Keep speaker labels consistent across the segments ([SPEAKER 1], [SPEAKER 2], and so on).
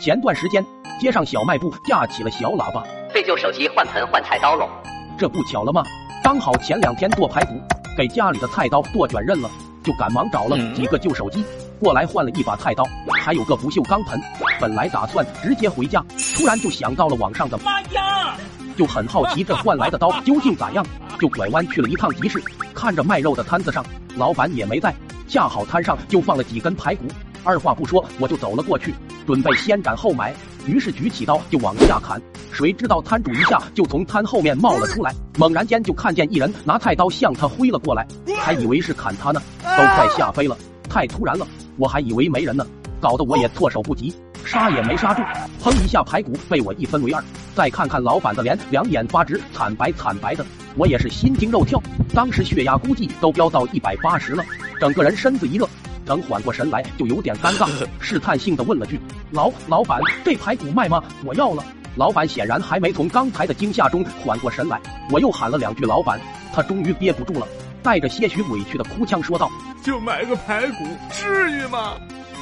[SPEAKER 1] 前段时间，街上小卖部架起了小喇叭，
[SPEAKER 2] 废旧手机换盆换菜刀喽。
[SPEAKER 1] 这不巧了吗？刚好前两天剁排骨，给家里的菜刀剁卷刃了，就赶忙找了几个旧手机过来换了一把菜刀，还有个不锈钢盆。本来打算直接回家，突然就想到了网上的，妈呀！就很好奇这换来的刀 究竟咋样，就拐弯去了一趟集市，看着卖肉的摊子上，老板也没在，恰好摊上就放了几根排骨。二话不说，我就走了过去，准备先斩后买。于是举起刀就往下砍，谁知道摊主一下就从摊后面冒了出来，猛然间就看见一人拿菜刀向他挥了过来，还以为是砍他呢，都快吓飞了，太突然了，我还以为没人呢，搞得我也措手不及，杀也没杀住，砰一下排骨被我一分为二。再看看老板的脸，两眼发直，惨白惨白的，我也是心惊肉跳，当时血压估计都飙到一百八十了，整个人身子一热。等缓过神来，就有点尴尬，试探性的问了句：“老老板，这排骨卖吗？我要了。”老板显然还没从刚才的惊吓中缓过神来，我又喊了两句“老板”，他终于憋不住了，带着些许委屈的哭腔说道：“
[SPEAKER 3] 就买个排骨，至于吗？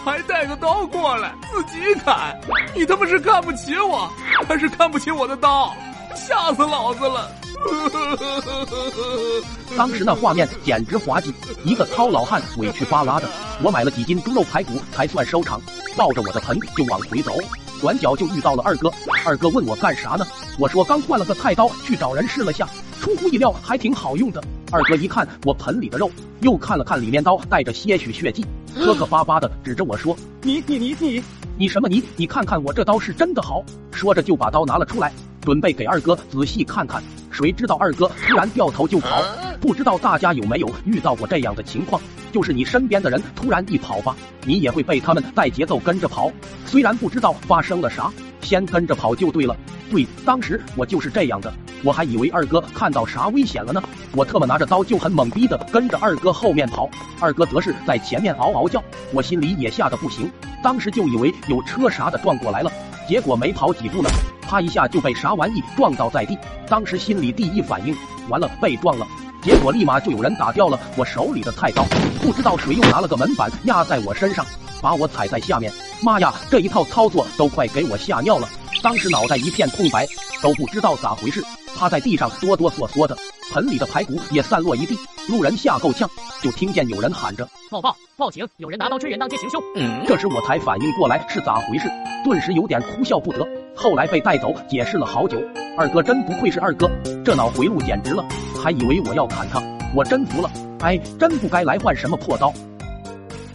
[SPEAKER 3] 还带个刀过来自己砍，你他妈是看不起我，还是看不起我的刀？吓死老子了！”
[SPEAKER 1] 当时那画面简直滑稽，一个糙老汉委屈巴拉的。我买了几斤猪肉排骨才算收场，抱着我的盆就往回走，转角就遇到了二哥。二哥问我干啥呢？我说刚换了个菜刀去找人试了下，出乎意料还挺好用的。二哥一看我盆里的肉，又看了看里面刀带着些许血迹，磕磕巴巴的指着我说：“
[SPEAKER 3] 你你你你
[SPEAKER 1] 你什么你？你看看我这刀是真的好。”说着就把刀拿了出来，准备给二哥仔细看看。谁知道二哥突然掉头就跑，不知道大家有没有遇到过这样的情况？就是你身边的人突然一跑吧，你也会被他们带节奏跟着跑。虽然不知道发生了啥，先跟着跑就对了。对，当时我就是这样的，我还以为二哥看到啥危险了呢，我特么拿着刀就很懵逼的跟着二哥后面跑，二哥则是在前面嗷嗷叫，我心里也吓得不行，当时就以为有车啥的撞过来了，结果没跑几步呢。啪一下就被啥玩意撞倒在地，当时心里第一反应，完了被撞了。结果立马就有人打掉了我手里的菜刀，不知道谁又拿了个门板压在我身上，把我踩在下面。妈呀，这一套操作都快给我吓尿了，当时脑袋一片空白，都不知道咋回事，趴在地上哆哆嗦嗦的，盆里的排骨也散落一地。路人吓够呛，就听见有人喊着
[SPEAKER 4] 报报报警，有人拿刀追人当街行凶。
[SPEAKER 1] 这时我才反应过来是咋回事，顿时有点哭笑不得。后来被带走，解释了好久。二哥真不愧是二哥，这脑回路简直了，还以为我要砍他，我真服了。哎，真不该来换什么破刀。